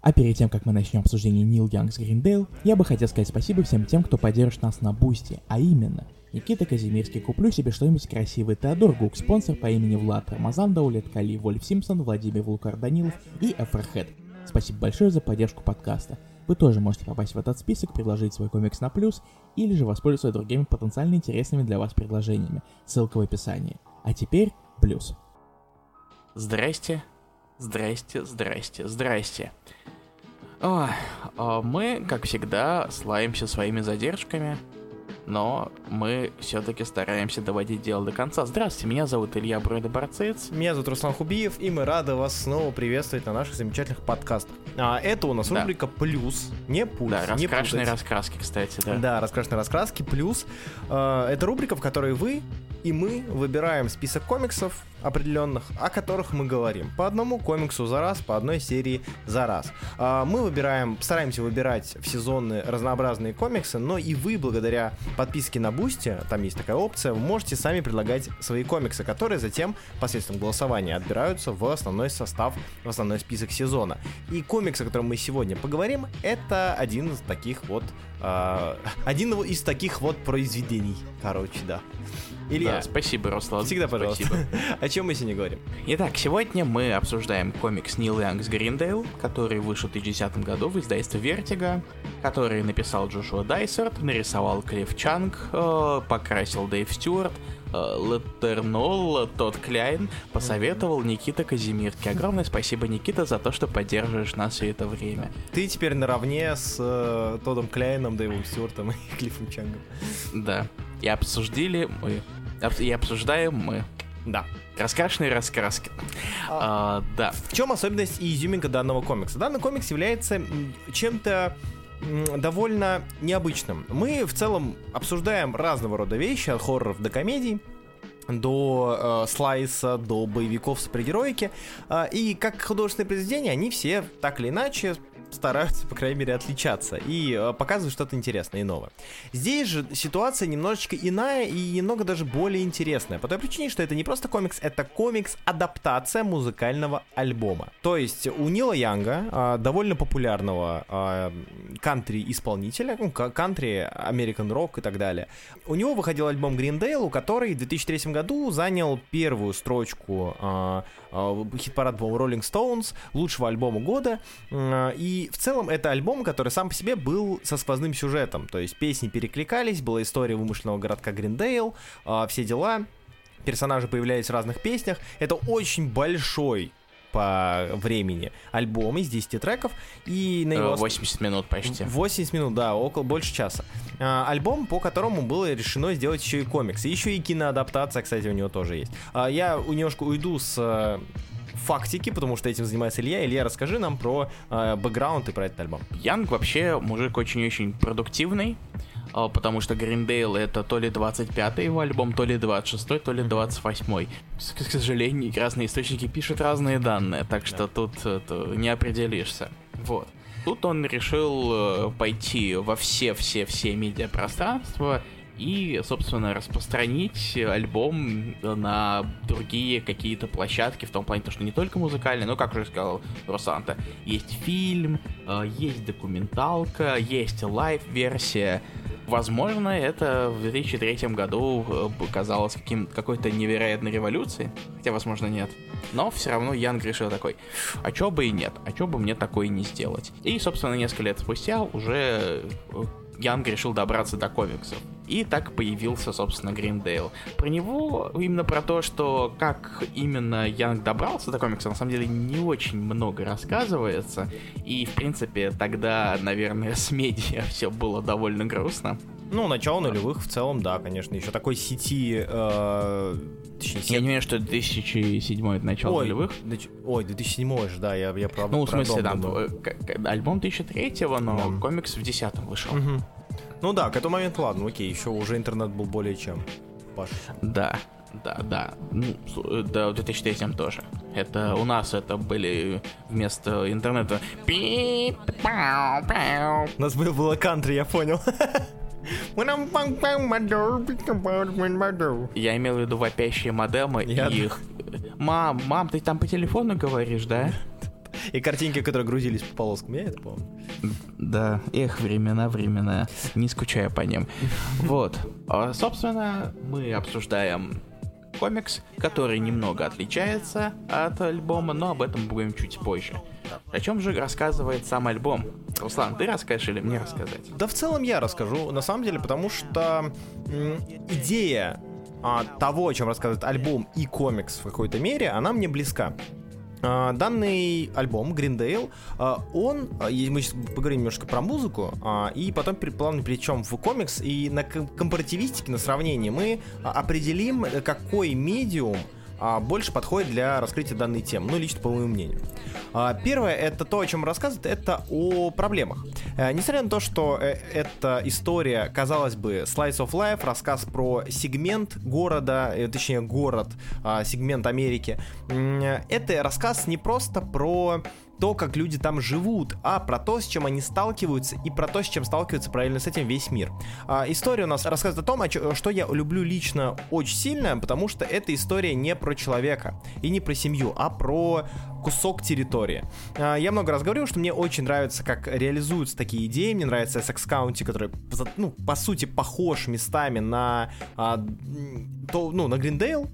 А перед тем, как мы начнем обсуждение Neil Young's Greendale, я бы хотел сказать спасибо всем тем, кто поддержит нас на Boosty, а именно Никита Казимирский, куплю себе что-нибудь красивое, Теодор Гук, спонсор по имени Влад, Рамазан Даулеткали, Вольф Симпсон, Владимир Вулкар Данилов и Эферхед. Спасибо большое за поддержку подкаста. Вы тоже можете попасть в этот список, предложить свой комикс на плюс, или же воспользоваться другими потенциально интересными для вас предложениями. Ссылка в описании. А теперь плюс. Здрасте, здрасте, здрасте, здрасте. Ой, а мы, как всегда, слаемся своими задержками, но мы все-таки стараемся доводить дело до конца. Здравствуйте, меня зовут Илья Бройда Барцец. Меня зовут Руслан Хубиев, и мы рады вас снова приветствовать на наших замечательных подкастах. А, это у нас Да. рубрика «Плюс», не «Пульс», Да, не раскрашенные путать. раскраски, кстати, да. Да, раскрашенные раскраски, плюс. Э, это рубрика, в которой вы и мы выбираем список комиксов определенных, о которых мы говорим. По одному комиксу за раз, по одной серии за раз. А, мы выбираем, стараемся выбирать в сезоны разнообразные комиксы, но и вы, благодаря подписке на Boosty, там есть такая опция, можете сами предлагать свои комиксы, которые затем посредством голосования отбираются в основной состав, в основной список сезона. И комикс, о котором мы сегодня поговорим, это один из таких вот а, один из таких вот произведений, короче, да. Илья, Да, спасибо, Руслан. всегда пожалуйста. Спасибо. О чем мы сегодня говорим? Итак, сегодня мы обсуждаем комикс Нил Янгс Гриндейл, который вышел в 2010 году в издательстве Vertigo, который написал Джошуа Дайсерт, нарисовал Клифф Чанг, э, покрасил Дэйв Стюарт, э, Леттернол, Тодд Кляйн, посоветовал Никита Казимирский. Огромное спасибо, Никита, за то, что поддерживаешь нас все это время. Ты теперь наравне с э, Тодом Кляйном, Дэйвом Стюартом и Клиффом Чангом. Да. И обсудили мы. И обсуждаем мы. Да. Раскрашенные раскраски. А, да. В чем особенность и изюминка данного комикса? Данный комикс является чем-то довольно необычным. Мы в целом обсуждаем разного рода вещи, от хорроров до комедий, до э, слайса, до боевиков супергероики. А, и как художественные произведения, они все так или иначе стараются, по крайней мере, отличаться и э, показывают что-то интересное и новое. Здесь же ситуация немножечко иная и немного даже более интересная. По той причине, что это не просто комикс, это комикс-адаптация музыкального альбома. То есть у Нила Янга, а, довольно популярного а, кантри-исполнителя, ну, ка- кантри, American Rock и так далее, у него выходил альбом Гриндейл, который в 2003 году занял первую строчку а, хит-парад Rolling Stones, лучшего альбома года. И в целом это альбом, который сам по себе был со сквозным сюжетом. То есть песни перекликались, была история вымышленного городка Гриндейл, а, все дела. Персонажи появлялись в разных песнях. Это очень большой по времени альбом из 10 треков. И на его Э, ос- 80 минут почти. 80 минут, да, около больше часа. А, альбом, по которому было решено сделать еще и комикс. Еще и киноадаптация, кстати, у него тоже есть. А, я немножко уйду с э, фактики, потому что этим занимается Илья. Илья, расскажи нам про э, бэкграунд и про этот альбом. Янг вообще мужик очень-очень продуктивный, потому что Гриндейл это то ли 25-й его альбом, то ли 26-й, то ли 28-й. С- К сожалению, разные источники пишут разные данные, так что тут это, не определишься. Вот. Тут он решил э, пойти во все-все-все медиапространства и, собственно, распространить альбом на другие какие-то площадки, в том плане, то, что не только музыкальные, но, как уже сказал Русанта, есть фильм, э, есть документалка, есть live-версия. Возможно, это в 2003 году э, казалось каким, какой-то невероятной революцией, хотя, возможно, нет. Но все равно Янг решил такой, а чё бы и нет, а чё бы мне такое не сделать. И, собственно, несколько лет спустя уже э, Янг решил добраться до комиксов. И так появился, собственно, Greendale. Про него, именно про то, что как именно Янг добрался до комикса, на самом деле не очень много рассказывается. И, в принципе, тогда, наверное, с медиа все было довольно грустно. Ну, начало нулевых в целом, да, конечно. Еще такой сети... э, точнее, Я сет- не уверен, что 2007 это начало Ой, нулевых. доч- Ой, 2007 же, да, я, я про Ну, в смысле, думал. э, альбом 2003, но Да. комикс в 10 вышел. Мгм. Ну да, к этому моменту, ладно, окей, еще уже интернет был более чем. Паш. Да, да, да. Ну, э, да, в 2003 тоже. Это у нас это были вместо интернета. У нас был, было кантри, я понял. Я имел в виду вопящие модемы и их. Мам, мам, ты там по телефону говоришь, да? И картинки, которые грузились по полоскам, я это помню. Да, эх, времена, времена. Не скучаю по ним. Вот. А, собственно, мы обсуждаем комикс, который немного отличается от альбома, но об этом будем чуть позже. О чем же рассказывает сам альбом? Руслан, ты расскажешь или мне рассказать? Да в целом я расскажу, на самом деле, потому что идея а, того, о чем рассказывает альбом и комикс в какой-то мере, она мне близка. А, данный альбом Greendale, а, он, а, мы сейчас поговорим немножко про музыку, и потом плавно перейдем в комикс, и на ком- компаративистике, на сравнении мы определим, э, какой медиум больше подходит для раскрытия данной темы, ну, лично по моему мнению. А, Первое, это то, о чем рассказывает, это о проблемах. Э, Несмотря на то, что э, эта история, казалось бы, Slice of Life, рассказ про сегмент города, э, точнее, город, а, сегмент Америки, это рассказ не просто про то, как люди там живут, а про то, с чем они сталкиваются, и про то, с чем сталкивается правильно с этим весь мир. А, история у нас рассказывает о том, о чё- что я люблю лично очень сильно, потому что эта история не про человека и не про семью, а про кусок территории. А, я много раз говорил, что мне очень нравится, как реализуются такие идеи. Мне нравится Essex County, который, ну, по сути, похож местами на, а, то, ну, на Гриндейл,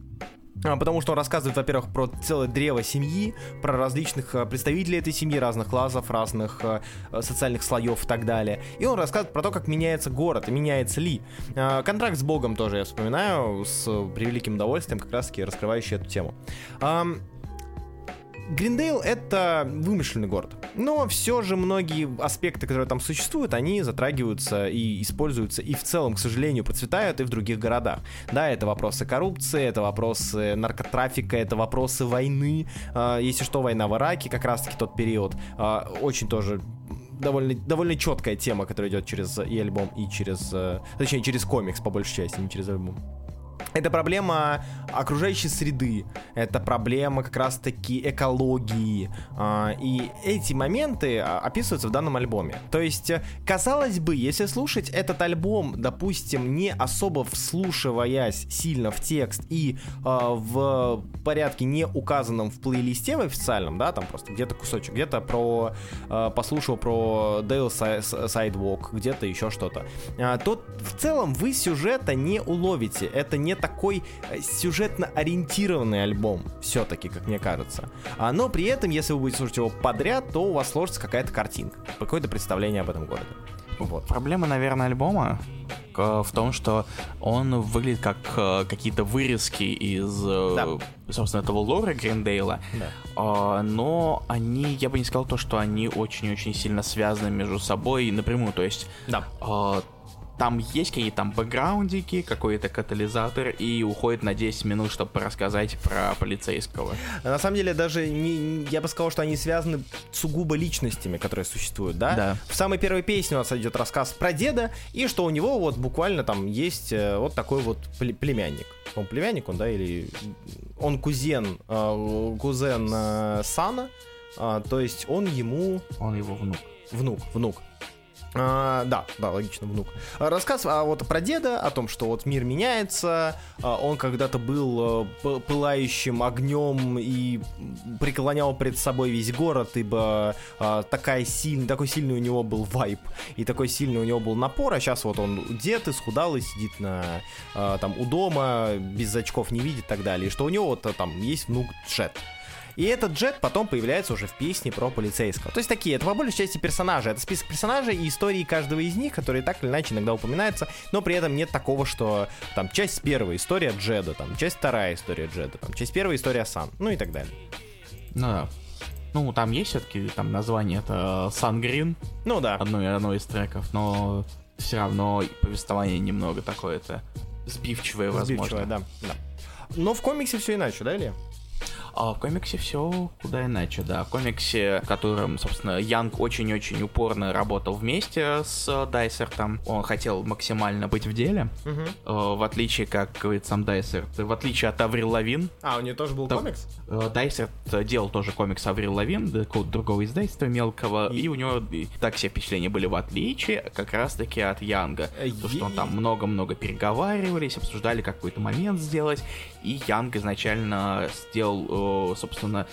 Потому что он рассказывает, во-первых, про целое древо семьи, про различных а, представителей этой семьи, разных классов, разных а, а, социальных слоев и так далее. И он рассказывает про то, как меняется город меняется ли. А, Контракт с Богом тоже я вспоминаю с превеликим удовольствием, как раз таки раскрывающий эту тему. Гриндейл это вымышленный город, но все же многие аспекты, которые там существуют, они затрагиваются и используются, и в целом, к сожалению, процветают и в других городах. Да, это вопросы коррупции, это вопросы наркотрафика, это вопросы войны. А, Если что, война в Ираке, как раз-таки тот период, а, очень тоже довольно, довольно четкая тема, которая идет через и альбом, и через... э, Точнее, через комикс, по большей части, не через альбом. Это проблема окружающей среды, это проблема как раз-таки экологии. а, И эти моменты а, описываются в данном альбоме. То есть, э, казалось бы, если слушать этот альбом, допустим, не особо вслушиваясь сильно в текст и а, в порядке не указанном в плейлисте в официальном, да, там просто где-то кусочек, где-то про послушал про Dale Sidewalk, где-то еще что-то, то в целом вы сюжета не уловите. Это не такой э, сюжетно ориентированный альбом, все-таки, как мне кажется. А, но при этом, если вы будете слушать его подряд, то у вас сложится какая-то картинка, какое-то представление об этом городе. Вот. Проблема, наверное, альбома в том, что он выглядит как э, какие-то вырезки из, э, собственно, этого лора Гриндейла, Да. А, но они, я бы не сказал то, что они очень-очень сильно связаны между собой напрямую, то есть Да. Там есть какие-то там бэкграундики, какой-то катализатор, и уходит на 10 минут, чтобы рассказать про полицейского. На самом деле, даже не, я бы сказал, что они связаны сугубо личностями, которые существуют, да? Да. В самой первой песне у нас идет рассказ про деда, и что у него вот буквально там есть э, вот такой вот пле- племянник. Он племянник, он, да, или он кузен, э, кузен э, Сана, а, то есть он ему Он его внук. внук, внук. А, да, да, логично, внук. А, Рассказ а, вот про деда, о том, что вот мир меняется, а, он когда-то был п- пылающим огнем и преклонял пред собой весь город, ибо а, такая сильный, такой сильный у него был вайп, и такой сильный у него был напор, а сейчас вот он дед исхудалый, сидит на, а, там, у дома, без очков не видит и так далее, и что у него вот а, там есть внук Джет. И этот Джет потом появляется уже в песне про полицейского. То есть такие, это по большей части персонажи. Это список персонажей и истории каждого из них, которые так или иначе иногда упоминаются, но при этом нет такого, что там часть первая история Джеда, там часть вторая история Джеда, там часть первая история Сан, ну и так далее. Ну да. Ну, там есть все-таки там название, это Sun Green, Ну да. одно, одно из треков, но все равно повествование немного такое-то сбивчивое, возможно. Сбивчивая, да, да. Но в комиксе все иначе, да, Илья? А в комиксе все куда иначе, да. В комиксе, в котором, собственно, Янг очень-очень упорно работал вместе с э, Дайсертом. Он хотел максимально быть в деле. Э, В отличие, как говорит сам Дайсерт, в отличие от Аврил Лавин, А, у нее тоже был Да. комикс? э, Дайсерт делал тоже комикс Аврил Лавин, другого издательства мелкого, и, у него и так все впечатления были в отличие как раз-таки от Янга. Э, То, что он там много-много переговаривались, обсуждали какой-то момент сделать, и Янг изначально сделал, э, собственно,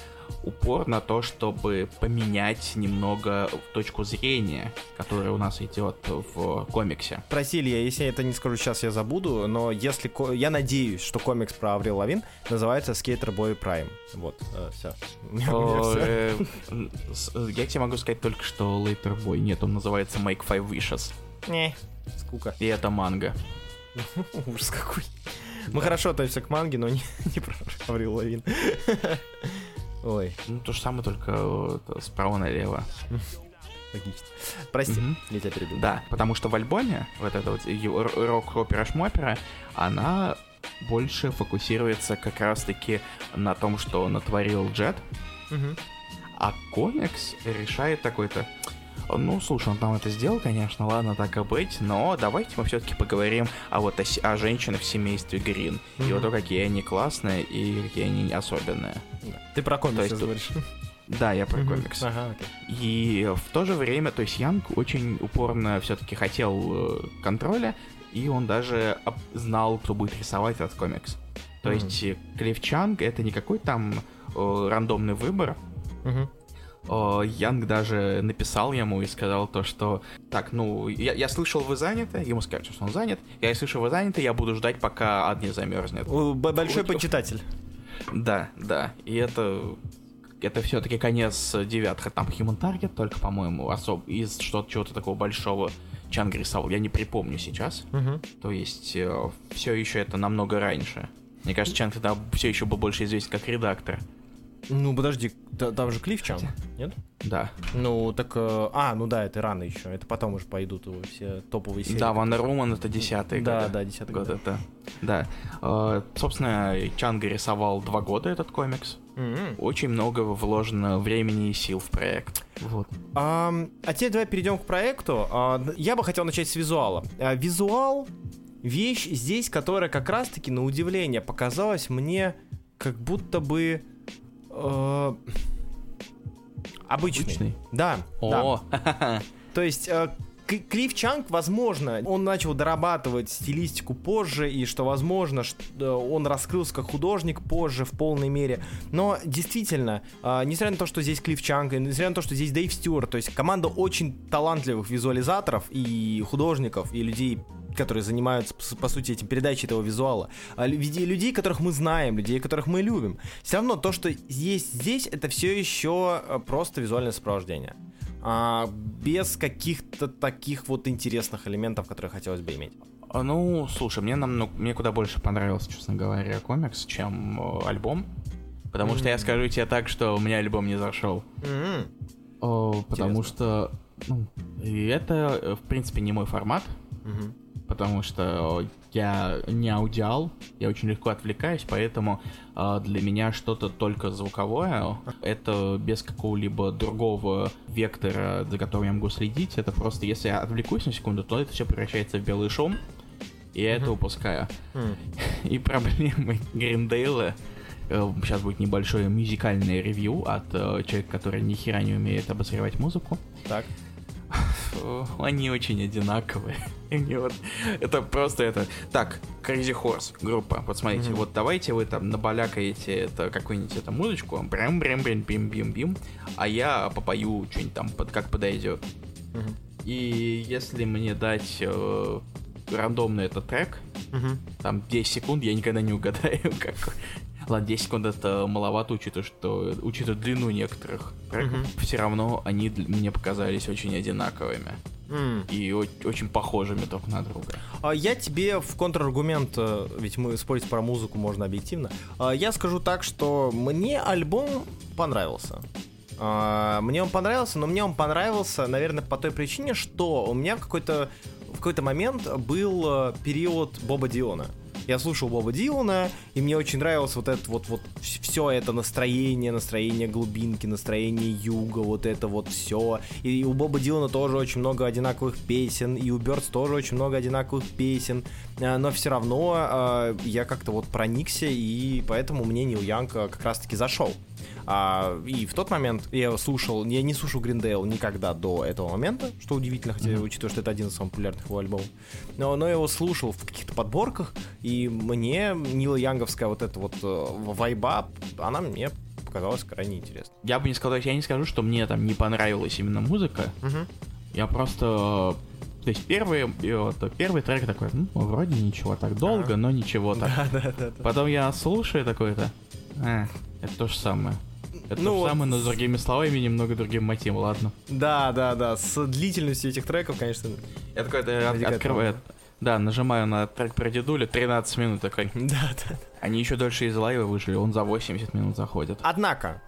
упор на то, чтобы поменять немного точку зрения, которая у нас идет в комиксе. Прости, Илья, если я это не скажу сейчас, я забуду, но если... Я надеюсь, что комикс про Аврил Лавин называется Skater Boy Prime. Вот, все. О, э, Я тебе могу сказать только, что Later Boy. Нет, он называется Make Five Wishes. Не, скука. И это манга. Ужас какой. Мы хорошо относимся к манге, но не, не про Аврил Лавин. Ой, Ну, то же самое, только это справа налево. логично. Прости, Мгм. я тебя перебил. Да, потому что в альбоме, вот эта вот его р- рок-опера шмопера, она больше фокусируется как раз-таки на том, что натворил Джет, Мгм. а комикс решает такой-то, ну, слушай, он там это сделал, конечно, ладно, так и быть, но давайте мы все-таки поговорим о вот о, о женщинах в семействе Грин, и Мгм. вот то, какие они классные и какие они особенные. Ты про комикс То есть сейчас тут- говоришь. Да, я про Мгм. комикс. Ага, окей. И в то же время, то есть Янг очень упорно все-таки хотел э, контроля, и он даже знал, кто будет рисовать этот комикс. То Мгм. есть Клифф Чанг это не какой там э, рандомный выбор. Мгм. Э, Янг даже написал ему и сказал то, что так, ну, я, я слышал, вы заняты, ему сказали, что он занят, я слышал, вы заняты, я буду ждать, пока ад не замерзнет. Большой почитатель. Да, да. И это это все-таки конец девятых. Там Human Target только, по-моему, особ... из что-то чего-то такого большого Чанг рисовал. Я не припомню сейчас. Мгм. То есть все еще это намного раньше. Мне кажется, Чанг тогда все еще был больше известен как редактор. Ну, подожди, та- там же Клифф Чанг, нет? Да. Ну, так... э, А, ну да, это рано еще. Это потом уже пойдут его все топовые серии. Да, Ван Руман это десятый Да, годы. да, 10 год год. это. Да. Э, собственно, Чанга рисовал два года этот комикс. М-м. Очень много вложено времени и сил в проект. Вот. Ам, А теперь давай перейдем к проекту. А, Я бы хотел начать с визуала. А, Визуал — вещь здесь, которая как раз-таки, на удивление, показалась мне как будто бы... э, Обычный. Обычный? Да, да. О, То есть э, Клифф Чанг, возможно, он начал дорабатывать стилистику позже, и что, возможно, что он раскрылся как художник позже в полной мере. Но действительно, э, несмотря на то, что здесь Клифф Чанг, несмотря на то, что здесь Дэйв Стюарт, то есть команда очень талантливых визуализаторов и художников, и людей, которые занимаются, по, сути, этим передачей этого визуала. А лю- людей, людей, которых мы знаем, людей, которых мы любим. Все равно то, что есть здесь, это все еще э, просто визуальное сопровождение. А, без каких-то таких вот интересных элементов, которые хотелось бы иметь. А, Ну, слушай, мне намного, мне куда больше понравился, честно говоря, комикс, чем э, альбом. Потому что я скажу тебе так, что у меня альбом не зашел. М-м. О, потому Интересно. что ну, это, э, в принципе, не мой формат. Мгм. Потому что я не аудиал, я очень легко отвлекаюсь, поэтому э, для меня что-то только звуковое, это без какого-либо другого вектора, за которым я могу следить, это просто, если я отвлекусь на секунду, то это все превращается в белый шум, и я это Мгм. упускаю. М. И проблемы Гриндейла Сейчас будет небольшое мюзикальное ревью от э, человека, который ни хера не умеет обозревать музыку. Так. Они очень одинаковые. Они вот- Это просто это... Так, Crazy Horse группа. Вот смотрите, Мгм. вот давайте вы там набалякаете это, какую-нибудь эту музычку, брям брям брям бим бим бим а я попою что-нибудь там, под, как подойдет. Мгм. И если мне дать э, рандомный этот трек, Мгм. там 10 секунд, я никогда не угадаю, как... Ладно, 10 секунд это маловато, учитывая, что учитывая длину некоторых треков, все равно они мне показались очень одинаковыми М. и очень похожими друг на друга. А Я тебе в контраргумент, э, ведь мы спорить про музыку можно объективно, а, я скажу так, что мне альбом понравился. А, Мне он понравился, но мне он понравился, наверное, по той причине, что у меня в какой-то в какой-то момент был э, период Боба Диона. Я слушал Боба Дилана, и мне очень нравилось вот это вот, вот все это настроение, настроение глубинки, настроение юга, вот это вот все. И у Боба Дилана тоже очень много одинаковых песен, и у Бёрдс тоже очень много одинаковых песен, А, но все равно а, я как-то вот проникся, и поэтому мне Нил Янг а, как раз-таки зашел. А, и в тот момент я слушал, я не слушал Гриндейл никогда до этого момента, что удивительно, хотя Мгм. учитывая, что это один из самых популярных его альбомов. Но, но я его слушал в каких-то подборках, и мне Нила Янговская вот эта вот э, вайба, она мне показалось крайне интересно. Я бы не сказал, я не скажу, что мне там не понравилась именно музыка. Угу. Я просто... То есть первый, вот, первый трек такой, ну, вроде ничего так долго, но ничего так. Да, да, да. Потом я слушаю такой-то, а, это то же самое. Это Ну то же самое, но с другими словами, немного другим мотивом, ладно. Да, да, да. С длительностью этих треков, конечно. Я такой это от- открываю, да, нажимаю на трек про дедуля, 13 минут такой. Да, да. Они еще дольше из лайва вышли, он за 80 минут заходит. Однако,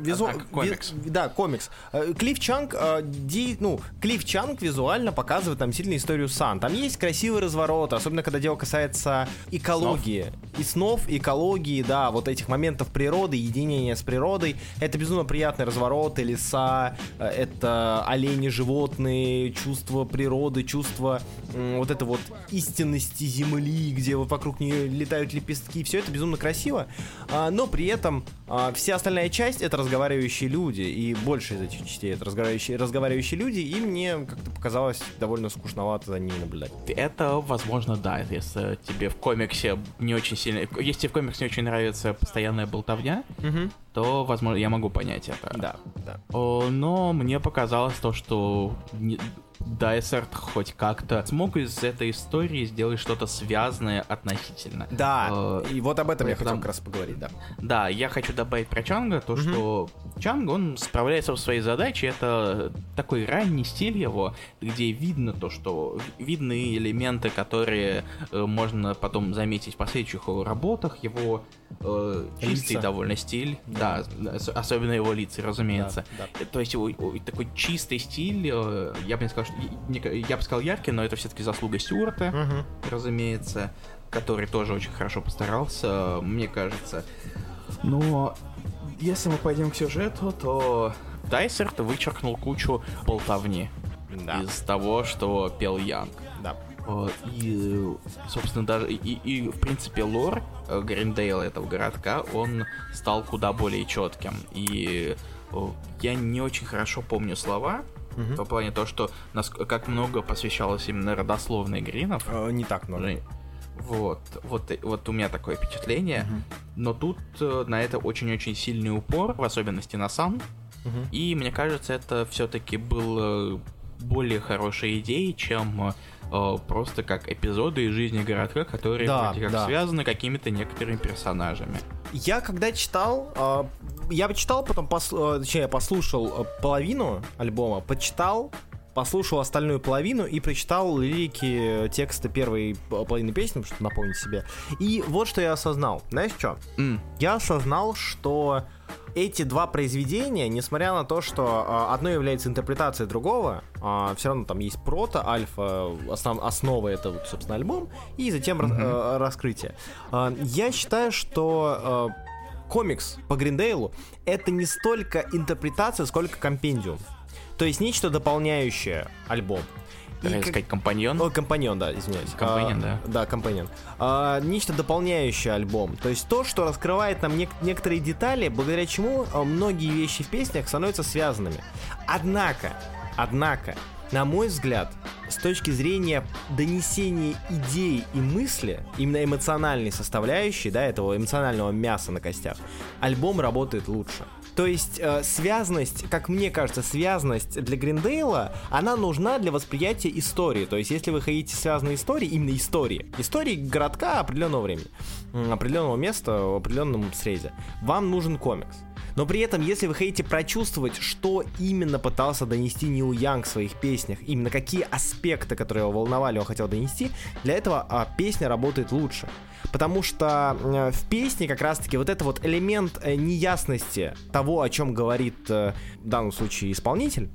визу... Однако, комикс. ви- Да, комикс. Э, Клифф Чанг, э, ди- ну, Клифф Чанг визуально показывает там сильную историю Сан. Там есть красивый разворот, особенно когда дело касается экологии. И снов, экологии, да, вот этих моментов природы, единения с природой. Это безумно приятный разворот, и леса, э, это олени, животные, чувство природы, чувство вот это вот истинности земли, где вокруг нее летают лепестки. Все это безумно красиво, а, но при этом а, вся остальная часть это разговаривающие люди, и большая из этих частей это разговаривающие, разговаривающие люди, и мне как-то показалось довольно скучновато за ними наблюдать. Это, возможно, да, если тебе в комиксе не очень сильно... Если тебе в комиксе не очень нравится постоянная болтовня, то, возможно, я могу понять это. Да, да. О, Но мне показалось то, что не- Дайсерт хоть как-то смог из этой истории сделать что-то связанное относительно. Да, Э, и вот об этом я хотел как раз поговорить, да. Да, я хочу добавить про Чанга, то, что Чанг, он справляется со своей задачей, это такой ранний стиль его, где видно то, что видны элементы, которые э, можно потом заметить в последующих его работах, его э, чистый Лица. довольно стиль, да, ос- особенно его лица, разумеется. Да, Э, То есть такой чистый стиль, э, я бы не сказал, что, я бы сказал яркий, но это все-таки заслуга Стюарта Мгм. разумеется, который тоже очень хорошо постарался, мне кажется. Но если мы пойдем к сюжету, то Дайсерт вычеркнул кучу болтовни Да, из того, что пел Янг. Э, И, собственно, даже и, и, в принципе лор э, Гриндейла этого городка, он стал куда более четким. И э, я не очень хорошо помню слова, Мгм. по плане того, что нас, как много посвящалось именно родословной Гринов. Не так много. Вот, вот, вот у меня такое впечатление. Но тут на это очень-очень сильный упор, в особенности на Сан. Мгм. И мне кажется, это все-таки был э, более хорошей идеей, чем э, просто как эпизоды из жизни городка, которые Да, вроде как да. связаны какими-то некоторыми персонажами. Я когда читал, э, я почитал, потом пос, э, точнее, я послушал половину альбома, почитал, послушал остальную половину и прочитал лирики текста первой половины песни, чтобы напомнить себе. И вот что я осознал. Знаешь что? М, Я осознал, что эти два произведения, несмотря на то, что а, одно является интерпретацией другого, все равно там есть прото, альфа, основ- основа это, вот, собственно, альбом, и затем э, раскрытие. А, я считаю, что комикс по Гриндейлу это не столько интерпретация, сколько компендиум. То есть нечто дополняющее альбом. Хотел как- сказать компаньон. О, компаньон, да, извиняюсь. Компаньон, А, да. Да, компаньон. А, нечто дополняющее альбом. То есть то, что раскрывает нам нек- некоторые детали, благодаря чему а, многие вещи в песнях становятся связанными. Однако, однако, на мой взгляд, с точки зрения донесения идей и мысли, именно эмоциональной составляющей, да, этого эмоционального мяса на костях, альбом работает лучше. То есть э, связность, как мне кажется, связность для Гриндейла, она нужна для восприятия истории. То есть если вы хотите связанные истории, именно истории, истории городка определенного времени, определенного места в определенном срезе, вам нужен комикс. Но при этом, если вы хотите прочувствовать, что именно пытался донести Нил Янг в своих песнях, именно какие аспекты, которые его волновали, он хотел донести, для этого а, песня работает лучше. Потому что э, в песне как раз-таки вот это вот элемент э, неясности того, о чем говорит э, в данном случае исполнитель,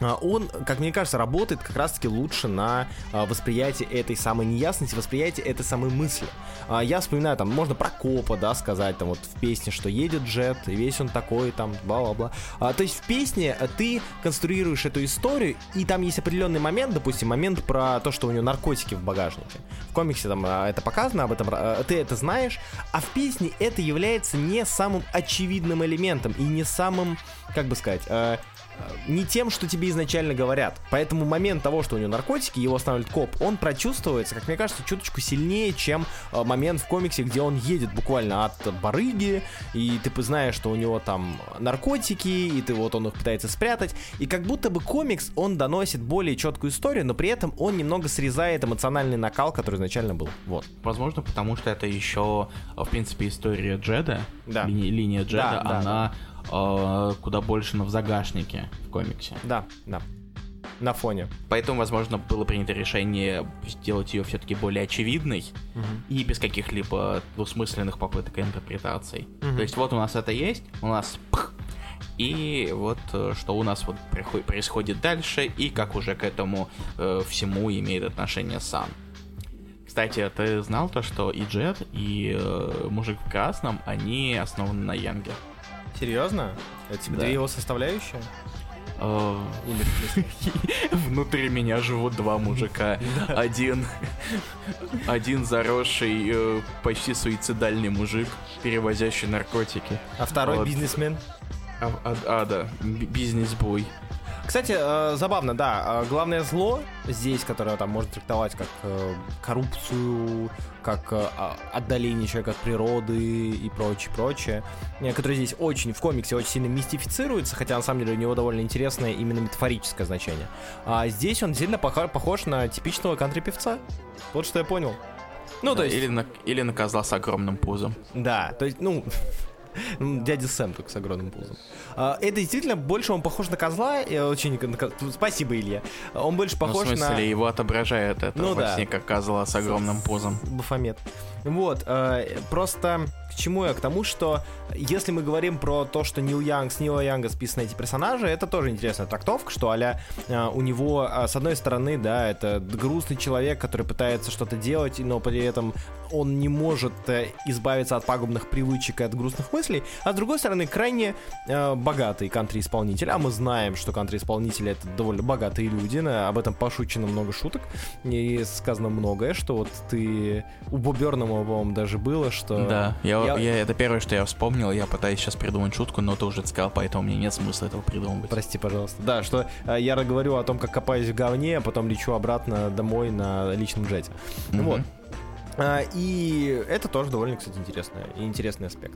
он, как мне кажется, работает как раз-таки лучше на а, восприятие этой самой неясности, восприятие этой самой мысли. А, Я вспоминаю, там, можно про Копа, да, сказать, там, вот в песне, что едет джет, и весь он такой, там, бла-бла-бла. А, То есть в песне э, ты конструируешь эту историю, и там есть определенный момент, допустим, момент про то, что у него наркотики в багажнике. В комиксе там а, это показано, об этом а, ты это знаешь, а в песне это является не самым очевидным элементом и не самым, как бы сказать, э, не тем, что тебе изначально говорят. Поэтому момент того, что у него наркотики, его останавливает коп, он прочувствуется, как мне кажется, чуточку сильнее, чем э, момент в комиксе, где он едет буквально от барыги, и ты знаешь, что у него там наркотики, и ты вот он их пытается спрятать. И как будто бы комикс, он доносит более четкую историю, но при этом он немного срезает эмоциональный накал, который изначально был. Вот. Возможно, потому что это еще, в принципе, история Джеда, Да. линия, линия Джеда, Да, да, она э, куда больше на в загашнике в комиксе. Да, да. На фоне. Поэтому, возможно, было принято решение сделать ее все-таки более очевидной и без каких-либо двусмысленных попыток интерпретаций. Мгм. То есть вот у нас это есть, у нас пх, и вот э, что у нас вот происходит дальше, и как уже к этому э, всему имеет отношение Сан. Кстати, ты знал то, что и Джет, и э, Мужик в Красном, они основаны на Янге? Серьезно? Это типа Да. две его составляющие? Смысле? Внутри меня живут два мужика. Один, один заросший, э, почти суицидальный мужик, перевозящий наркотики. А второй бизнесмен? А, а- а, да, бизнес-бой. Кстати, э, забавно, да. э, Главное зло здесь, которое там можно трактовать как э, коррупцию, как а- отдаление человека от природы и прочее, прочее, которое здесь очень в комиксе очень сильно мистифицируется, хотя на самом деле у него довольно интересное именно метафорическое значение. А здесь он сильно похож, на типичного кантри-певца. Вот что я понял. Ну, то Да, есть... или, на, или на козла с огромным пузом. Да, то есть, ну, дядя Сэм только с огромным пузом. А, Это действительно больше он похож на козла. Я очень... на ко- Спасибо, Илья. Он больше Ну, похож в смысле, на его отображает это Ну во да. сне, как козла с огромным пузом. Бафомет. Вот, э, просто к чему я? К тому, что если мы говорим про то, что Нил Янг, с Нила Янга списаны эти персонажи, это тоже интересная трактовка, что а у него, э, с одной стороны, да, это грустный человек, который пытается что-то делать, но при этом он не может э, избавиться от пагубных привычек и от грустных мыслей, а с другой стороны, крайне э, богатый кантри-исполнитель, а мы знаем, что кантри-исполнители это довольно богатые люди, на- об этом пошучено много шуток, и сказано многое, что вот ты у Бобернама, по-моему, даже было, что... Да, я, я- я- это первое, что я вспомнил. Я пытаюсь сейчас придумать шутку, но ты уже сказал, поэтому мне нет смысла этого придумывать. Прости, пожалуйста. Да, что э, я говорю о том, как копаюсь в говне, а потом лечу обратно домой на личном джете. Мгм. Вот. А, И это тоже довольно, кстати, интересный, интересный аспект.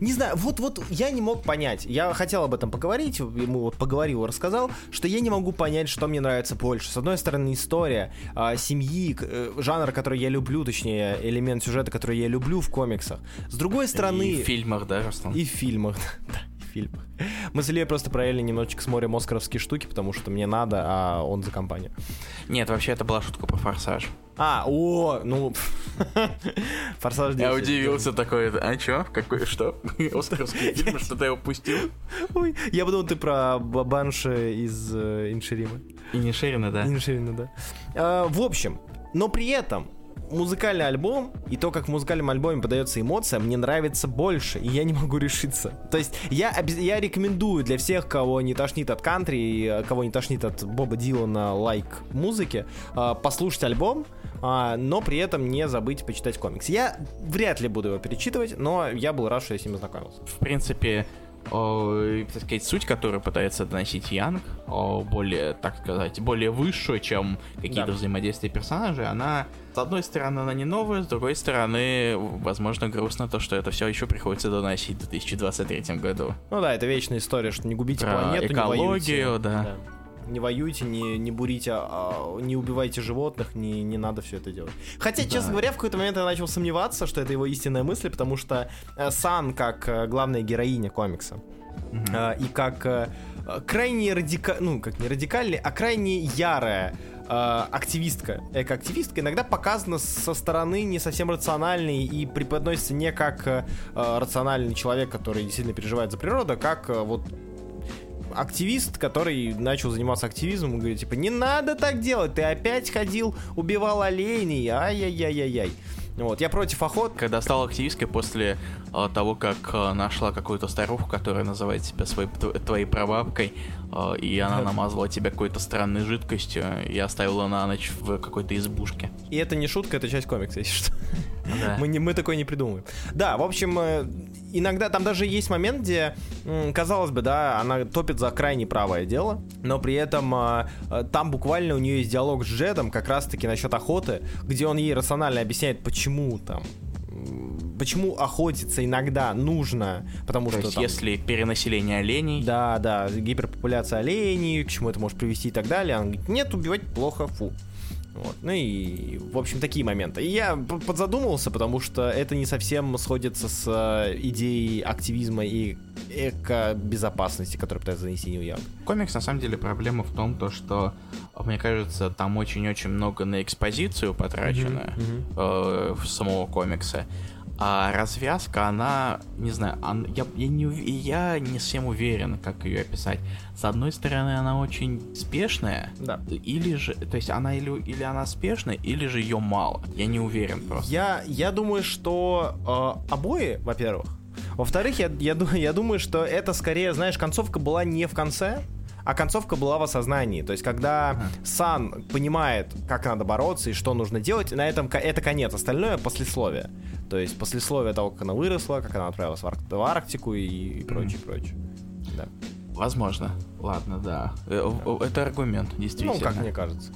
Не знаю, вот-вот я не мог понять. Я хотел об этом поговорить, ему вот поговорил, рассказал, что я не могу понять, что мне нравится больше. С одной стороны, история а, семьи, э, жанр, который я люблю, точнее, элемент сюжета, который я люблю в комиксах. С другой стороны... И в фильмах, да, Руслан? И в фильмах. Да, фильмах. Мы с Ильей просто параллельно немножечко смотрим оскаровские штуки, потому что мне надо, а он за компанию. Нет, вообще это была шутка про форсаж. А, о, ну... Форсаж 10. Я удивился такой, а чё? Какой, что? Оскаровский фильм, что-то я упустил? Ой, я подумал, ты про Ба- Банши из э, Инширима. И не Шерина, да? Инширина, да. А, в общем, но при этом музыкальный альбом и то, как в музыкальном альбоме подается эмоция, мне нравится больше, и я не могу решиться. То есть я, я рекомендую для всех, кого не тошнит от кантри и э, кого не тошнит от Боба Дилана лайк музыки, э, послушать альбом, а, но при этом не забыть почитать комикс. Я вряд ли буду его перечитывать, но я был рад, что я с ним ознакомился. В принципе, о, так сказать, суть, которую пытается доносить Янг, более, так сказать, более высшую, чем какие-то Да. взаимодействия персонажей, она, с одной стороны, она не новая, с другой стороны, возможно, грустно то, что это все еще приходится доносить в 2023 году. Ну да, это вечная история, что не губите Про планету, не экологию, воюйте. да. Не воюйте, не, не бурите, а, не убивайте животных, не, не надо все это делать. Хотя, честно говоря, в какой-то момент я начал сомневаться, что это его истинная мысль, потому что э, Сан, как э, главная героиня комикса, э, и как крайне радикальная, ну, как не радикальная, а крайне ярая активистка, экоактивистка, иногда показана со стороны не совсем рациональной и преподносится не как э, рациональный человек, который действительно переживает за природу, а как э, вот активист, который начал заниматься активизмом, и говорит, типа, не надо так делать, ты опять ходил, убивал оленей, ай-яй-яй-яй-яй. Вот, я против охот. Когда стала активисткой после э, того, как э, нашла какую-то старуху, которая называет себя своей, тв- твоей прабабкой, э, и она намазала тебя какой-то странной жидкостью и оставила на ночь в какой-то избушке. И это не шутка, это часть комикса, если что. Да. Мы, не, мы такое не придумываем. Да, в общем, э, иногда там даже есть момент, где, казалось бы, да, она топит за крайне правое дело, но при этом а, а, там буквально у нее есть диалог с Джедом как раз-таки насчет охоты, где он ей рационально объясняет, почему там почему охотиться иногда нужно, потому То что есть, там, если перенаселение оленей, да, да, гиперпопуляция оленей, к чему это может привести и так далее. Он говорит, нет, убивать плохо, фу. Вот. Ну и, в общем, такие моменты. И я п- подзадумался, потому что это не совсем сходится с э, идеей активизма и эко-безопасности, которую пытается занести Нью Йорк. комикс на самом деле проблема в том, то, что, мне кажется, там очень-очень много на экспозицию потрачено э, в самого комикса. А развязка, она, не знаю, он- я, я, не, я не совсем уверен, как ее описать. С одной стороны, она очень спешная, Да. или же, то есть она или, или она спешная, или же ее мало. Я не уверен просто. Я, я думаю, что э, обои, во-первых. Во-вторых, я, я, я думаю, что это скорее, знаешь, концовка была не в конце, а концовка была в осознании. То есть, когда Сан понимает, как надо бороться и что нужно делать, на этом это конец. Остальное послесловие. То есть, послесловие того, как она выросла, как она отправилась в, Арк- в Арктику и, и прочее, прочее. Да. Возможно. Ладно, да. Э, Это аргумент, действительно. Ну, как мне кажется.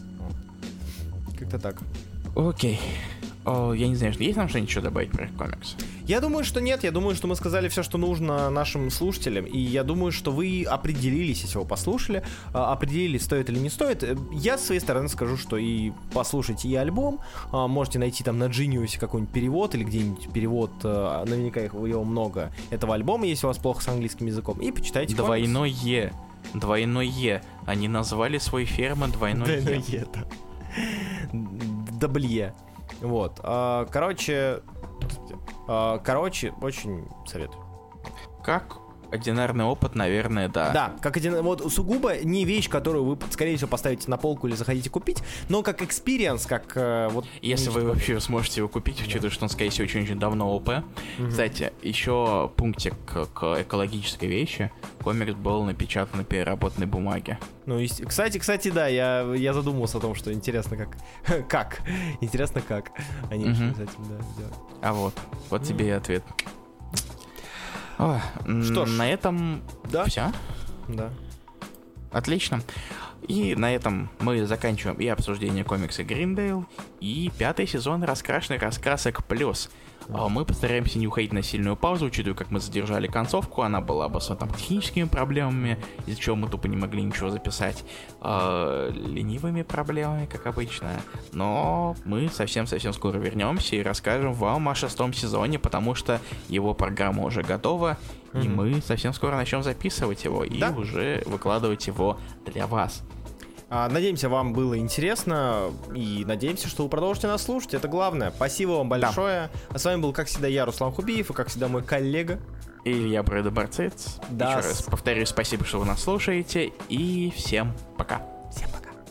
Как-то так. Окей. О, я не знаю, есть нам что-нибудь добавить про комикс? Я думаю, что нет. Я думаю, что мы сказали все, что нужно нашим слушателям. И я думаю, что вы определились, если вы послушали, а, определились, стоит или не стоит. Э, Я с своей стороны скажу, что и послушайте и альбом. а, Можете найти там на Genius какой-нибудь перевод или где-нибудь перевод. э, Наверняка их его много этого альбома, если у вас плохо с английским языком. И почитайте. Двойной Е. Двойной Е. Они назвали свой фермы двойной Двойной Е. Е, да. Дабле. Вот. а, Короче, а, короче, очень советую. Как одинарный опыт, наверное, да. Да, как один, вот сугубо не вещь, которую вы, скорее всего, поставите на полку или захотите купить, но как experience, как э, вот... Если вы вообще сможете его купить, учитывая, что он, скорее всего, очень-очень давно OOP. Кстати, еще пунктик к, экологической вещи. Комикс был напечатан на переработанной бумаге. Ну, и, кстати, кстати, да, я, я задумался о том, что интересно, как... как? Интересно, как они решили с этим, да, делать. А вот, вот тебе и ответ. М, Что ж. на этом Да? все. Да. Отлично. И на этом мы заканчиваем и обсуждение комикса Гриндейл, и пятый сезон раскрашенных раскрасок плюс. А Мы постараемся не уходить на сильную паузу, учитывая, как мы задержали концовку, она была обоснована там техническими проблемами, из-за чего мы тупо не могли ничего записать, а, ленивыми проблемами, как обычно. Но мы совсем-совсем скоро вернемся и расскажем вам о шестом сезоне, потому что его программа уже готова, и Мгм. мы совсем скоро начнем записывать его и Да. уже выкладывать его для вас. А, надеемся, вам было интересно, и надеемся, что вы продолжите нас слушать, это главное. Спасибо вам большое. А с вами был, как всегда, я, Руслан Хубиев, и, как всегда, мой коллега. И я Брэда Барцец. Да, Еще раз повторюсь, спасибо, что вы нас слушаете, и всем пока.